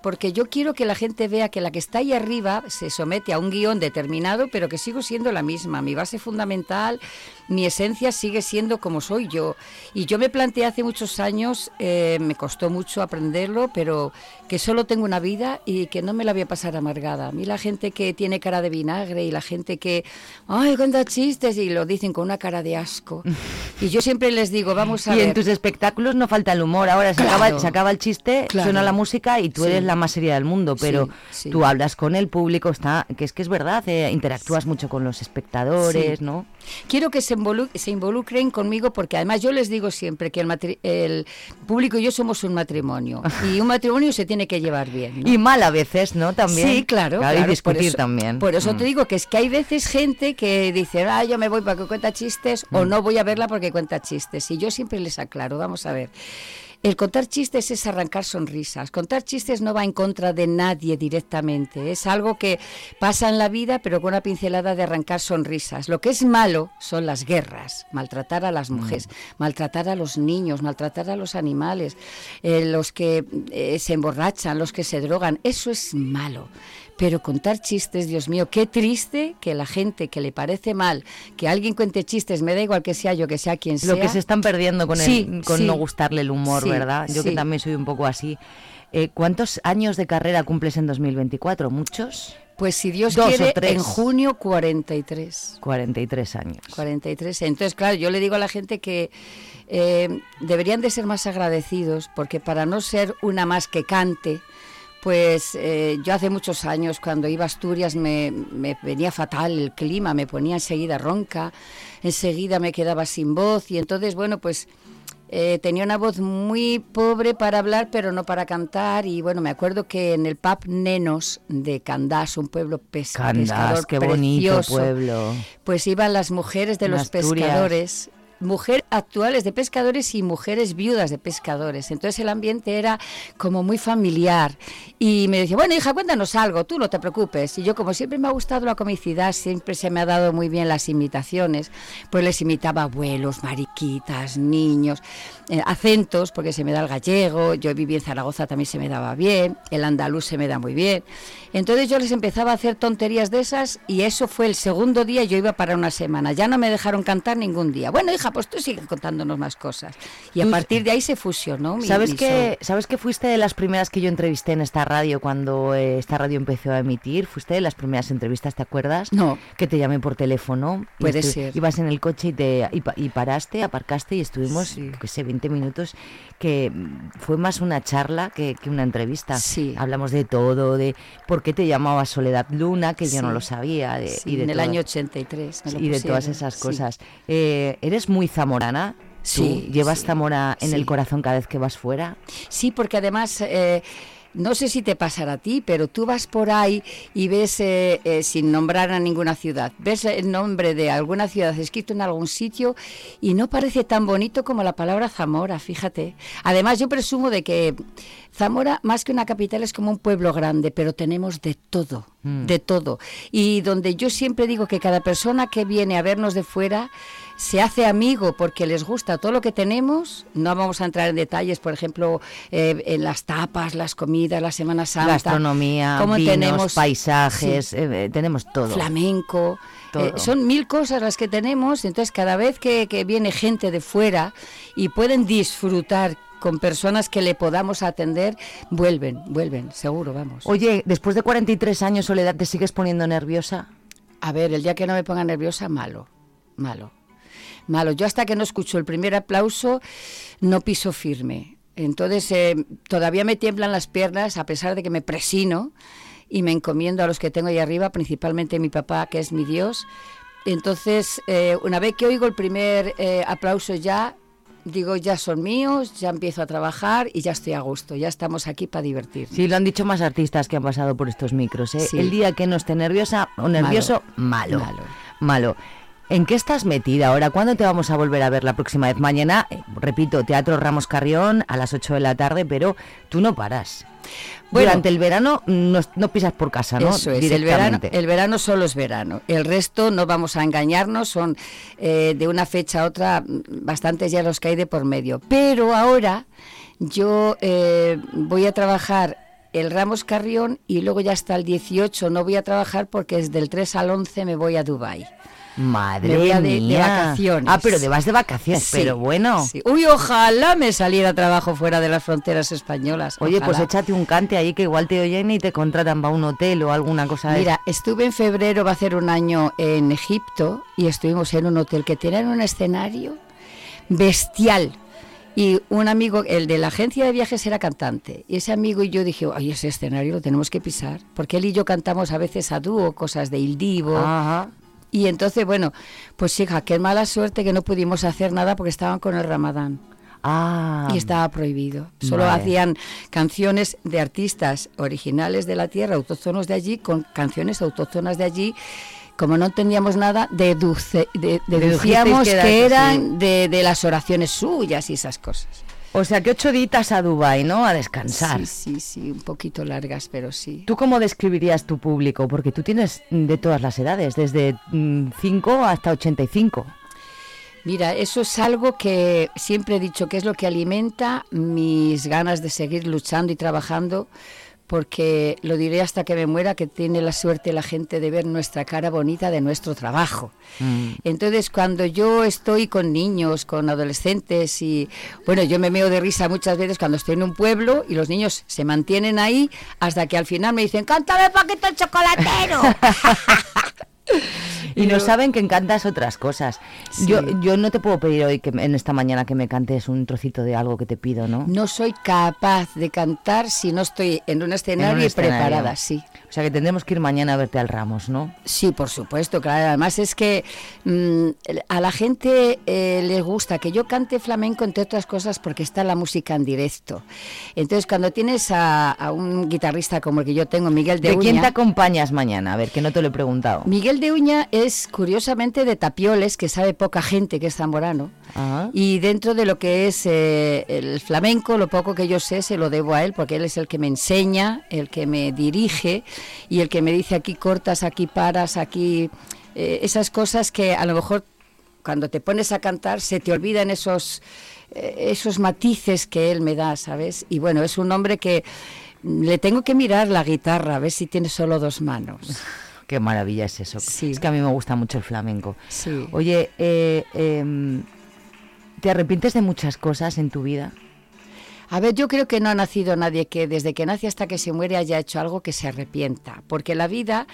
porque yo quiero que la gente vea que la que está ahí arriba se somete a un guion determinado, pero que sigo siendo la misma. Mi base fundamental, mi esencia sigue siendo como soy yo. Y yo me planteé hace muchos años, eh, me costó mucho aprenderlo, pero que solo tengo una vida y que no me la voy a pasar amargada. A mí la gente que tiene cara de vinagre y la gente que, ay, cuenta chistes y lo dicen con una cara de asco. Y yo siempre les digo, vamos a y ver. en tus espectáculos no falta el humor. Ahora se, Claro. acaba, se acaba el chiste, Claro. suena la música y tú Sí. eres la más seria del mundo. Pero Sí, sí. tú hablas con el público, está, que es que es verdad, eh, interactúas mucho con los espectadores. ¿no? Quiero que se, involu- se involucren conmigo porque además yo les digo siempre que el, el público y yo somos un matrimonio y un matrimonio se tiene que llevar bien. ¿no? Y mal a veces, ¿no? También. Sí, claro. claro, por discutir eso- también. Por eso Mm. te digo que es que hay veces gente que dice, ah, yo me voy porque cuenta chistes o Mm. no voy a verla porque cuenta chistes. Y yo siempre les aclaro, vamos a ver. El contar chistes es arrancar sonrisas. Contar chistes no va en contra de nadie directamente. Es algo que pasa en la vida, pero con una pincelada de arrancar sonrisas. Lo que es malo son las guerras, maltratar a las Mm. mujeres, maltratar a los niños, maltratar a los animales, eh, los que eh, se emborrachan, los que se drogan. Eso es malo. Pero contar chistes, Dios mío, qué triste que la gente que le parece mal que alguien cuente chistes, me da igual que sea yo, que sea quien sea. Lo que se están perdiendo con, el- Sí, con sí. no gustarle el humor, Sí, ¿verdad? Yo que también soy un poco así. Eh, ¿Cuántos años de carrera cumples en 2024? ¿Muchos? Pues si Dios Dos o quiere, tres. en junio 43. 43 años. 43. Entonces, claro, yo le digo a la gente que eh, deberían de ser más agradecidos, porque para no ser una más que cante, pues eh, yo hace muchos años cuando iba a Asturias me, me venía fatal el clima, me ponía enseguida ronca, enseguida me quedaba sin voz y entonces, bueno, pues eh, tenía una voz muy pobre para hablar, pero no para cantar. Y bueno, me acuerdo que en el pub Nenos de Candás, un pueblo Candás, pescador qué bonito precioso, pueblo. pues iban las mujeres de En los Asturias. pescadores. Mujeres actuales de pescadores y mujeres viudas de pescadores. Entonces el ambiente era como muy familiar. Y me decía, bueno, hija, cuéntanos algo, tú no te preocupes. Y yo, como siempre me ha gustado la comicidad, siempre se me ha dado muy bien las imitaciones, pues les imitaba abuelos, mariquitas, niños, eh, acentos, porque se me da el gallego, yo viví en Zaragoza, también se me daba bien, el andaluz se me da muy bien. Entonces yo les empezaba a hacer tonterías de esas y eso fue el segundo día, yo iba para una semana, ya no me dejaron cantar ningún día. Bueno, hija, pues tú sigue contándonos más cosas. Y a partir de ahí se fusionó mi, ¿Sabes mi que, show. ¿Sabes que fuiste de las primeras que yo entrevisté en esta radio cuando eh, esta radio empezó a emitir? ¿Fuiste de las primeras entrevistas, te acuerdas? No. Que te llamé por teléfono. Puede ser. Ibas en el coche y, te, y, pa- y paraste, aparcaste y estuvimos, yo qué sé, 20 minutos, que mm, fue más una charla que, que una entrevista. Sí. Hablamos de todo, de por qué te llamabas Soledad Luna, que yo no lo sabía. de- Sí, y de en el año 83. me lo y de todas esas cosas. Eh, ¿Eres muy zamorana? ¿Tú Sí, ¿Llevas Zamora en el corazón cada vez que vas fuera? Sí, porque además, eh, no sé si te pasará a ti, pero tú vas por ahí y ves, eh, eh, sin nombrar a ninguna ciudad, ves el nombre de alguna ciudad escrito en algún sitio y no parece tan bonito como la palabra Zamora, fíjate. Además, yo presumo de que Zamora, más que una capital, es como un pueblo grande, pero tenemos de todo, Mm. de todo. Y donde yo siempre digo que cada persona que viene a vernos de fuera se hace amigo porque les gusta todo lo que tenemos. No vamos a entrar en detalles, por ejemplo, eh, en las tapas, las comidas, la Semana Santa. Gastronomía, cómo vinos, tenemos paisajes, sí, eh, eh, tenemos todo. flamenco. Todo. Eh, son mil cosas las que tenemos, entonces cada vez que, que viene gente de fuera y pueden disfrutar con personas que le podamos atender, vuelven, vuelven, seguro, vamos. Oye, después de 43 años, Soledad, ¿te sigues poniendo nerviosa? A ver, el día que no me ponga nerviosa, malo, malo, malo. Yo hasta que no escucho el primer aplauso, no piso firme. Entonces, eh, todavía me tiemblan las piernas, a pesar de que me presino y me encomiendo a los que tengo ahí arriba, principalmente mi papá, que es mi Dios. Entonces, eh, una vez que oigo el primer eh, aplauso ya, digo, ya son míos, ya empiezo a trabajar y ya estoy a gusto, ya estamos aquí para divertir. Sí, lo han dicho más artistas que han pasado por estos micros. ¿eh? Sí. El día que no esté nerviosa o nervioso, malo. Malo. Malo. ¿En qué estás metida ahora? ¿Cuándo te vamos a volver a ver la próxima vez? Mañana, eh, repito, Teatro Ramos Carrión a las 8 de la tarde, pero tú no paras. Bueno. Durante el verano no, no pisas por casa, ¿no? Eso es, el verano, el verano solo es verano. El resto no vamos a engañarnos, son eh, de una fecha a otra mm, bastantes ya los que hay de por medio. Pero ahora yo eh, voy a trabajar el Ramos Carrión y luego ya hasta el 18 no voy a trabajar porque desde el 3 al 11 me voy a Dubái. Madre Me voy a de- de mía. vacaciones. Ah, pero te vas de vacaciones, Sí, pero bueno. sí. Uy, ojalá me saliera a trabajo fuera de las fronteras españolas. Oye, pues ojalá. échate un cante ahí que igual te oyen y te contratan para un hotel o alguna cosa de Mira, estuve en febrero, va a hacer un año en Egipto y estuvimos en un hotel que tenía un escenario bestial. Y un amigo, el de la agencia de viajes era cantante. Y ese amigo y yo dije, ay, ese escenario lo tenemos que pisar. Porque él y yo cantamos a veces a dúo, cosas de Il Divo. Ajá. Y entonces, bueno, pues hija, qué mala suerte que no pudimos hacer nada porque estaban con el ramadán. Ah. Y estaba prohibido. Solo Vale. hacían canciones de artistas originales de la tierra, autóctonos de allí, con canciones autóctonas de allí. Como no entendíamos nada, deduce- de- deducíamos que que, era- eran de, de las oraciones suyas y esas cosas. O sea que ocho ditas a Dubai, ¿no? A descansar. Sí, sí, sí, un poquito largas, pero sí. ¿Tú cómo describirías tu público? Porque tú tienes de todas las edades, desde 5 hasta 85. Mira, eso es algo que siempre he dicho que es lo que alimenta mis ganas de seguir luchando y trabajando, porque lo diré hasta que me muera, que tiene la suerte la gente de ver nuestra cara bonita de nuestro trabajo. Mm. Entonces, cuando yo estoy con niños, con adolescentes y, bueno, yo me meo de risa muchas veces cuando estoy en un pueblo y los niños se mantienen ahí hasta que al final me dicen, cántame paquete el chocolatero. Y no saben que encantas otras cosas. Yo, yo no te puedo pedir hoy que en esta mañana que me cantes un trocito de algo que te pido, ¿no? No soy capaz de cantar si no estoy en un escenario, y preparada, sí. O sea que tendremos que ir mañana a verte al Ramos, ¿no? Sí, por supuesto, claro. Además es que mm, a la gente eh, le gusta que yo cante flamenco, entre otras cosas, porque está la música en directo. Entonces, cuando tienes a, a un guitarrista como el que yo tengo, Miguel de, ¿De Uña... quién te acompañas mañana? A ver, que no te lo he preguntado. Miguel de Uña es curiosamente de Tapioles, que sabe poca gente que es zamorano. Y dentro de lo que es eh, el flamenco, lo poco que yo sé se lo debo a él, porque él es el que me enseña, el que me dirige y el que me dice aquí cortas, aquí paras, aquí... eh, esas cosas que a lo mejor cuando te pones a cantar se te olvidan esos, eh, esos matices que él me da, ¿sabes? Y bueno, es un hombre que le tengo que mirar la guitarra, a ver si tiene solo dos manos. Qué maravilla es eso. Es que a mí me gusta mucho el flamenco. Sí. Oye, eh, em, ¿te arrepientes de muchas cosas en tu vida? A ver, yo creo que no ha nacido nadie que desde que nace hasta que se muere haya hecho algo que se arrepienta, porque la vida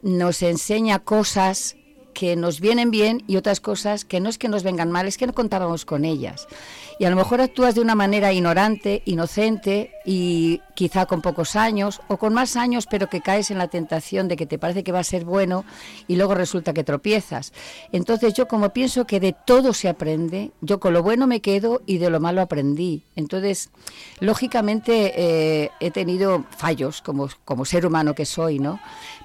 nos enseña cosas que nos vienen bien y otras cosas que no es que nos vengan mal, es que no contábamos con ellas. Y a lo mejor actúas de una manera ignorante, inocente y quizá con pocos años o con más años, pero que caes en la tentación de que te parece que va a ser bueno y luego resulta que tropiezas. Entonces yo como pienso que de todo se aprende, yo con lo bueno me quedo y de lo malo aprendí. Entonces, lógicamente eh, he tenido fallos como, como ser humano que soy, ¿no?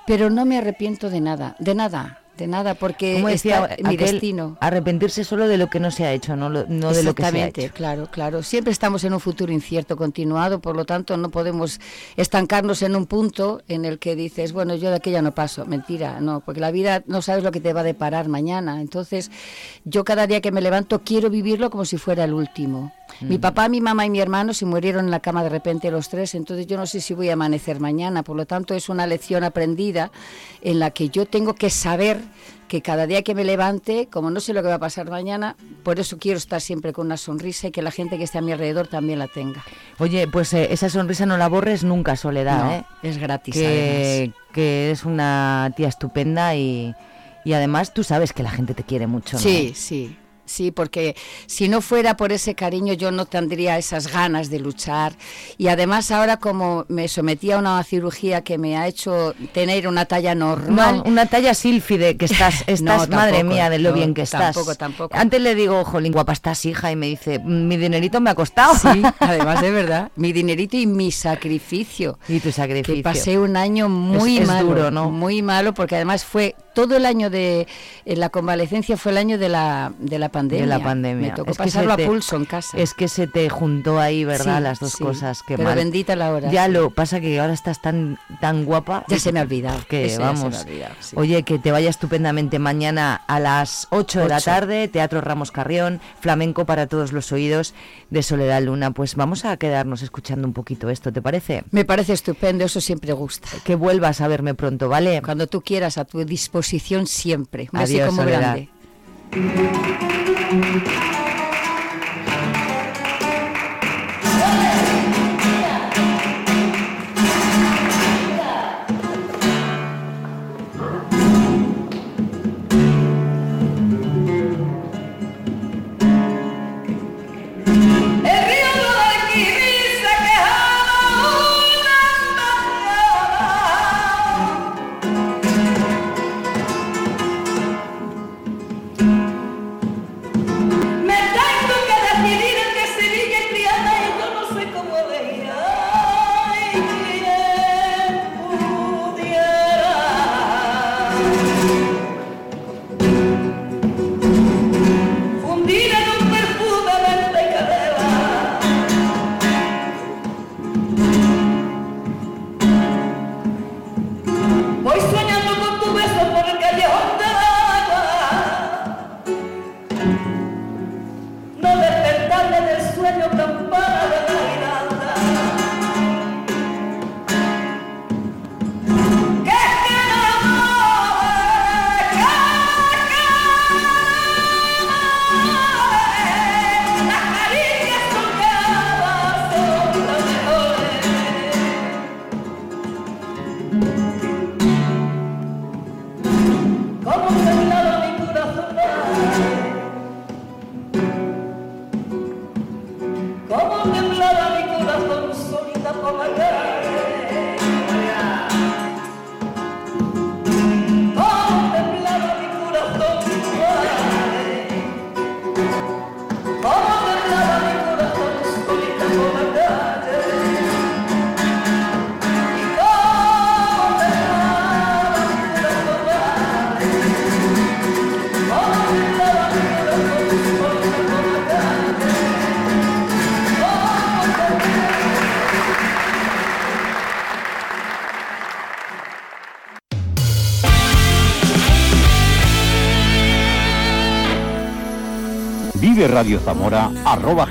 Pero no me arrepiento de nada, de nada. De nada, porque Como decía está mi destino. Arrepentirse solo de lo que no se ha hecho, no, lo- no de lo que se ha Exactamente, hecho. claro, claro. Siempre estamos en un futuro incierto, continuado, por lo tanto no podemos estancarnos en un punto en el que dices, bueno, yo de aquella no paso. Mentira, no, porque la vida no sabes lo que te va a deparar mañana. Entonces, yo cada día que me levanto quiero vivirlo como si fuera el último. Mi papá, mi mamá y mi hermano se murieron en la cama de repente los tres, entonces yo no sé si voy a amanecer mañana. Por lo tanto, es una lección aprendida en la que yo tengo que saber que cada día que me levante, como no sé lo que va a pasar mañana, por eso quiero estar siempre con una sonrisa y que la gente que esté a mi alrededor también la tenga. Oye, pues eh, esa sonrisa no la borres nunca, Soledad, No, ¿eh? es gratis, Que, que eres una tía estupenda y, y además tú sabes que la gente te quiere mucho, ¿no? Sí, sí. Sí, porque si no fuera por ese cariño yo no tendría esas ganas de luchar. Y además ahora como me sometí a una cirugía que me ha hecho tener una talla normal. No, una talla sílfide, que estás, estás No, madre mía, de lo no, bien que estás. tampoco, tampoco. Antes le digo, jolín, guapa estás, hija, y me dice, "Mm, mi dinerito me ha costado. Sí, además de verdad, mi dinerito y mi sacrificio. Y tu sacrificio. Que pasé un año muy Es- es malo, duro, ¿no? Muy malo, porque además fue todo el año de la convalecencia fue el año de la de la pandemia. De la pandemia. Me tocó Es que pasarlo te- a pulso en casa. Es que se te juntó ahí, ¿verdad? Sí, Las dos sí. cosas. que Pero mal. bendita la hora, Ya lo pasa que ahora estás tan tan guapa. Ya se me ha olvidado, Que eso ya se me vamos. ha olvidado, sí. Oye, que te vaya estupendamente mañana a las 8 de la tarde, Teatro Ramos Carrión, flamenco para todos los oídos de Soledad Luna. Pues vamos a quedarnos escuchando un poquito esto, ¿te parece? Me parece estupendo, eso siempre gusta. Que vuelvas a verme pronto, ¿vale? Cuando tú quieras, a tu disposición siempre. Un Adiós, muy Soledad. grande. Thank you.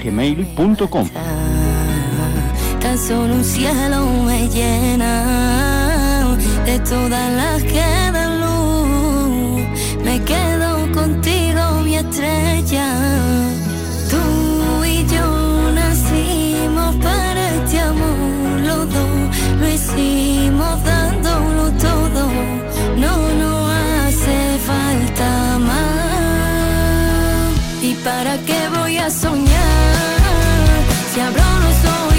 gmail.com Tan solo un cielo me llena de todas las que dan luz. Me quedo contigo, mi estrella. Tú y yo nacimos para este amor, los dos lo hicimos a soñar? Si abro los ojos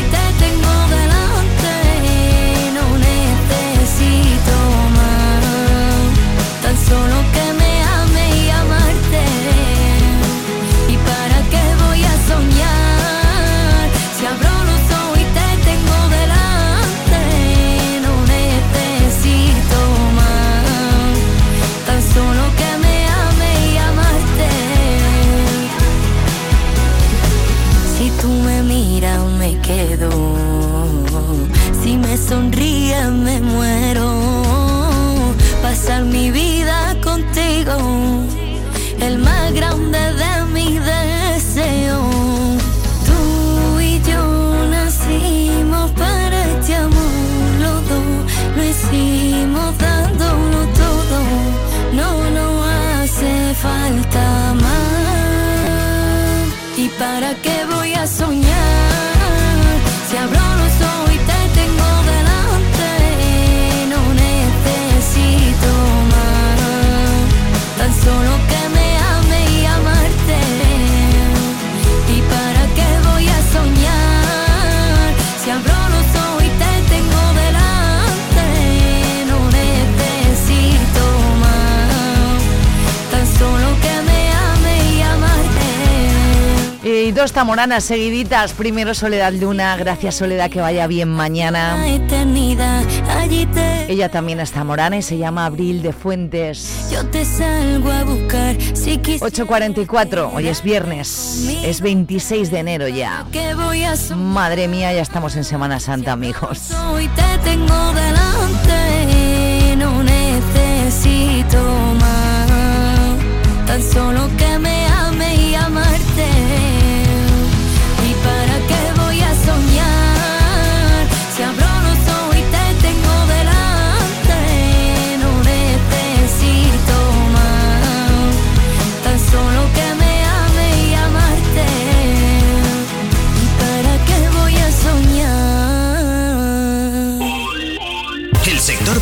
pasar mi vida contigo, Dos tamoranas seguiditas. Primero Soledad Luna. Gracias Soledad, que vaya bien mañana. Ella también es zamorana y se llama Abril de Fuentes. Yo te salgo a buscar si quieres. 8.44, hoy es viernes, es 26 de enero ya. Madre mía, ya estamos en Semana Santa, amigos. Hoy te tengo delante, no necesito más. Tan solo que me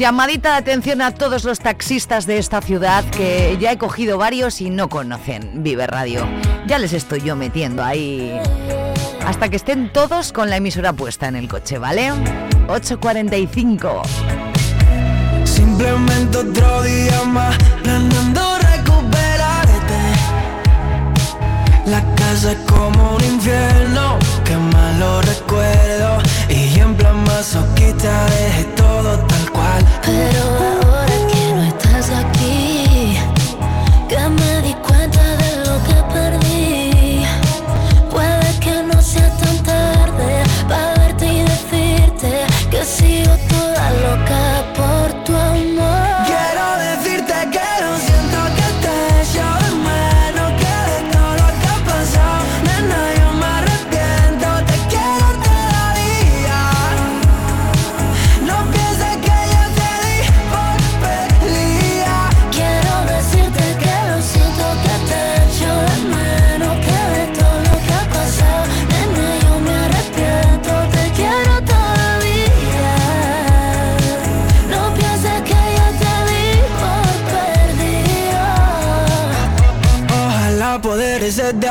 Llamadita de atención a todos los taxistas de esta ciudad que ya he cogido varios y no conocen Vive Radio. Ya les estoy yo metiendo ahí hasta que estén todos con la emisora puesta en el coche, ¿vale? 8.45. Simplemente otro día más planeando recuperarte La casa es como un infierno, que malo recuerdo. Y en plan masoquista dejé todo. Pero ahora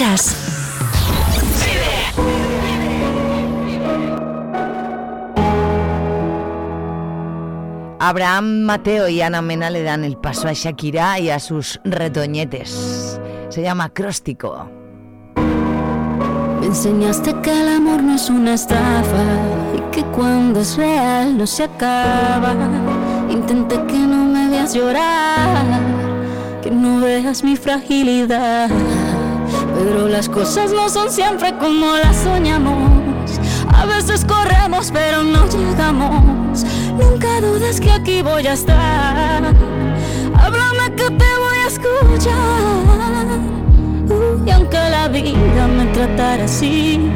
escuchas? Abraham Mateo y Ana Mena le dan el paso a Shakira y a sus retoñetes. Se llama Acróstico. Me enseñaste que el amor no es una estafa y que cuando es real no se acaba. Intenté que no me veas llorar, que no veas mi fragilidad. Pero las cosas no son siempre como las soñamos. A veces corremos pero no llegamos. Nunca dudes que aquí voy a estar. Háblame que te voy a escuchar. Y aunque la vida me tratara así,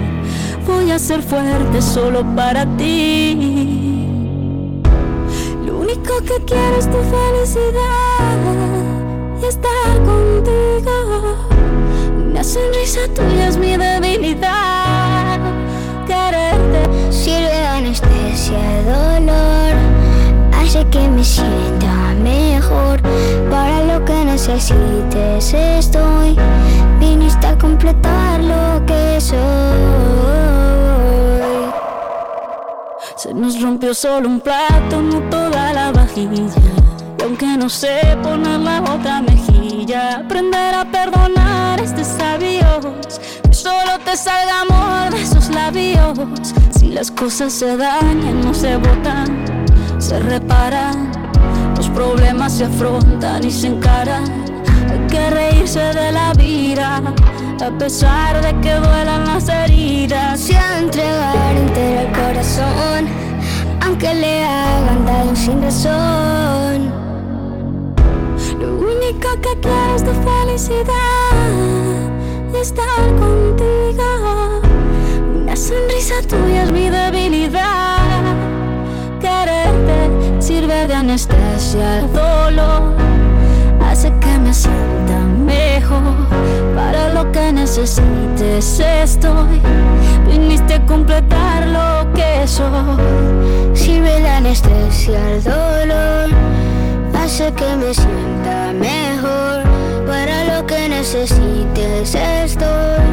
voy a ser fuerte solo para ti. Lo único que quiero es tu felicidad y estar contigo. Una sonrisa tuya es mi debilidad. Quererte Sirve de anestesia el dolor, hace que me sienta mejor. Para lo que necesites estoy, viniste a completar lo que soy. Se nos rompió solo un plato, no toda la vajilla. Y aunque no sé poner la otra mejilla, aprender a perdonar es de sabios. Que solo te salga amor de esos labios. Si las cosas se dañan, no se botan, se reparan. Los problemas se afrontan y se encaran. Hay que reírse de la vida, a pesar de que duelan las heridas. Si al entregar entera corazón, aunque le hagan daño sin razón. Felicidad y estar contigo. Una sonrisa tuya es mi debilidad. Quererte sirve de anestesia al dolor. Hace que me sienta mejor. Para lo que necesites estoy. Viniste a completar lo que soy. Sirve de anestesia al dolor. Hace que me sienta mejor. Para lo que necesites estoy.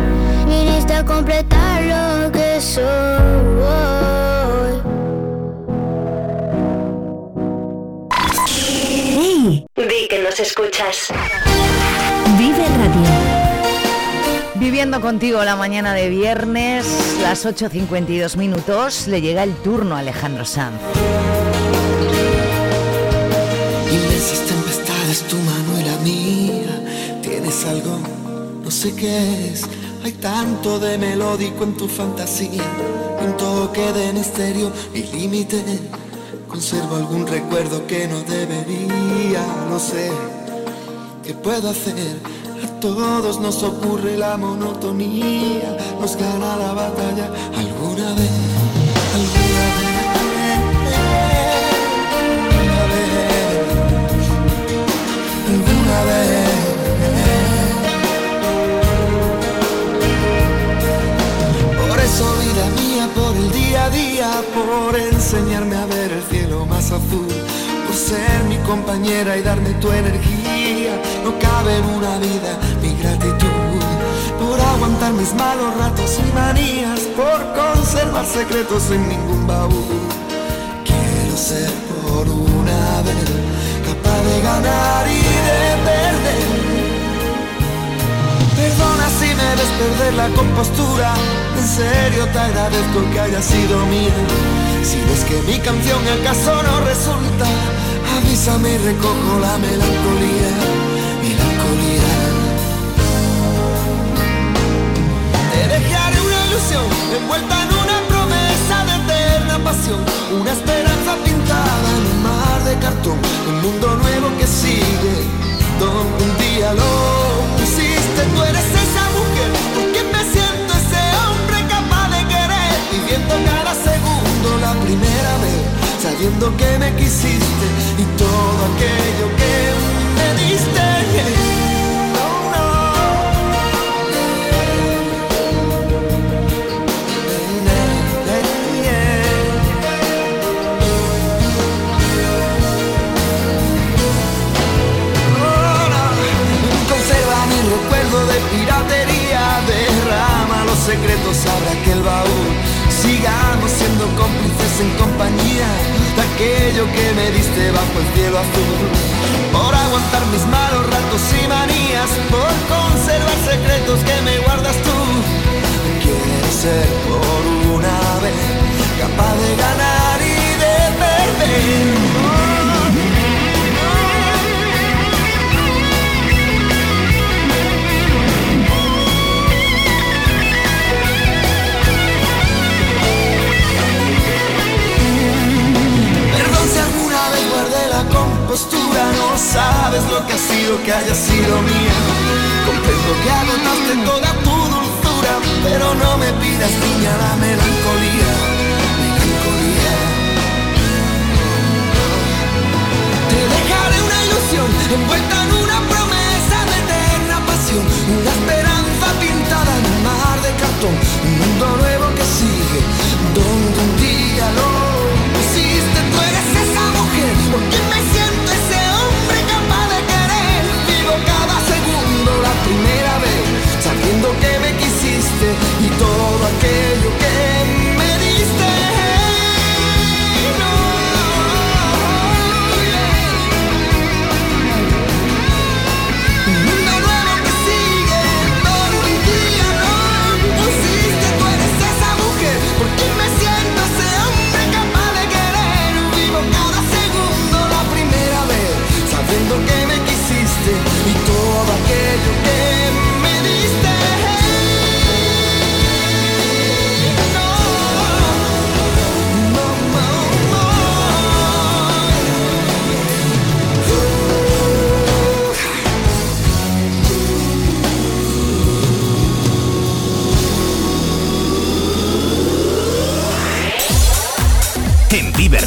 Viniste a completar lo que soy. ¡Hey! Di que nos escuchas. Vive Radio. Viviendo contigo la mañana de viernes, las 8.52 minutos, le llega el turno a Alejandro Sanz. Inmensas tempestades, tu no sé qué es. Hay tanto de melódico en tu fantasía. Un toque de misterio y límite. Conservo algún recuerdo que no debería, no sé. ¿Qué puedo hacer? A todos nos ocurre la monotonía. Nos gana la batalla alguna vez. Alguna vez. Alguna vez. Alguna vez. Por el día a día, por enseñarme a ver el cielo más azul, por ser mi compañera y darme tu energía, no cabe en una vida mi gratitud, por aguantar mis malos ratos y manías, por conservar secretos en ningún baúl. Quiero ser por una vez capaz de ganar y de perder. Perdona si me ves perder la compostura. En serio te agradezco que haya sido mía. Si ves que mi canción acaso no resulta, avísame y recojo la melancolía. Melancolía. Te dejaré una ilusión envuelta en una promesa de eterna pasión. Una esperanza pintada en un mar de cartón. Un mundo nuevo que sigue. Donde un día lo pusiste, tú eres esa mujer. Porque me siento ese hombre capaz de querer. Viviendo cada segundo la primera vez. Sabiendo que me quisiste y todo aquello que secretos, abra aquel baúl. Sigamos siendo cómplices en compañía de aquello que me diste bajo el cielo azul. Por aguantar mis malos ratos y manías, por conservar secretos que me guardas tú. Quiero ser por una vez capaz de ganar y de perder. No sabes lo que ha sido que haya sido mía. Comprendo que agotaste toda tu dulzura, pero no me pidas niña la melancolía. Melancolía. Te dejaré una ilusión envuelta en una promesa de eterna pasión, una esperanza pintada en un mar de cartón, un mundo nuevo que sigue,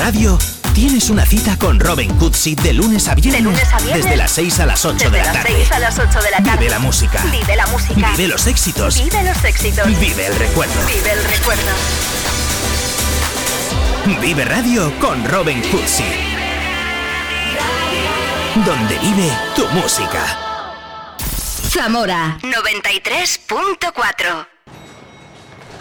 Radio tienes una cita con Robin Cutsi de lunes a viernes. De lunes a viernes. Desde las 6 a las 8 Desde de la las tarde. 6 a las 8 de la tarde. Vive la música. Vive la música. Vive los éxitos. Vive los éxitos. Vive el recuerdo. Vive el recuerdo. Vive Radio con Robin Cutsi. Donde vive tu música. Zamora 93.4.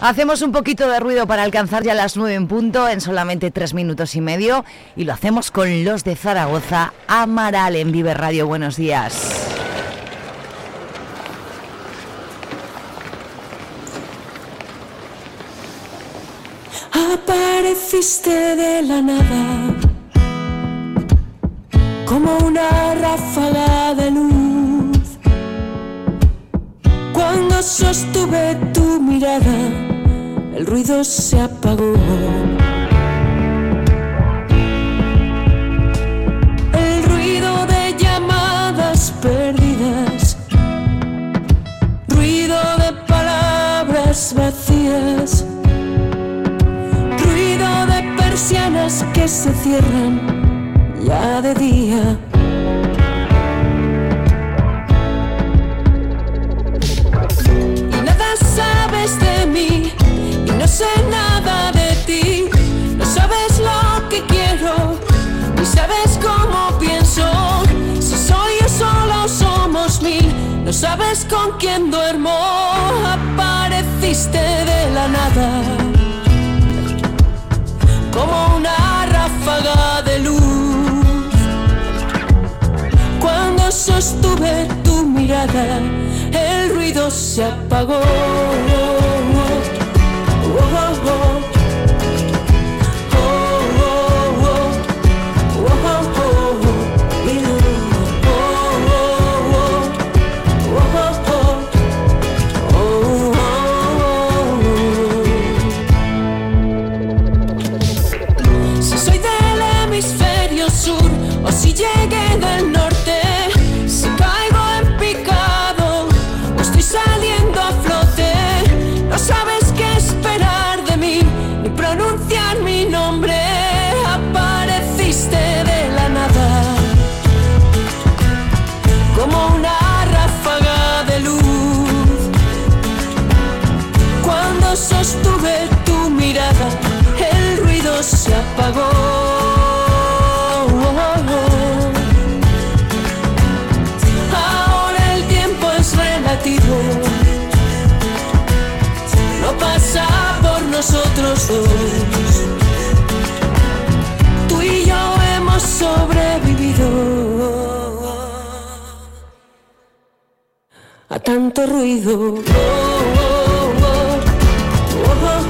Hacemos un poquito de ruido para alcanzar ya las 9 en punto en solamente 3 minutos y medio y lo hacemos con los de Zaragoza, Amaral en Vive Radio. Buenos días. Apareciste de la nada como una ráfaga de luz. Cuando sostuve tu mirada, el ruido se apagó. El ruido de llamadas perdidas, ruido de palabras vacías, ruido de persianas que se cierran ya de día. Y nada sabes de mí no sé nada de ti. No sabes lo que quiero ni sabes cómo pienso. Si soy yo solo somos mil, no sabes con quién duermo. Apareciste de la nada como una ráfaga de luz. Cuando sostuve tu mirada, el ruido se apagó. Si soy del hemisferio sur o si Tú y yo hemos sobrevivido a tanto ruido. Oh, oh, oh.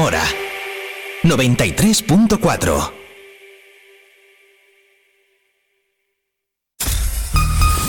Zamora 93.4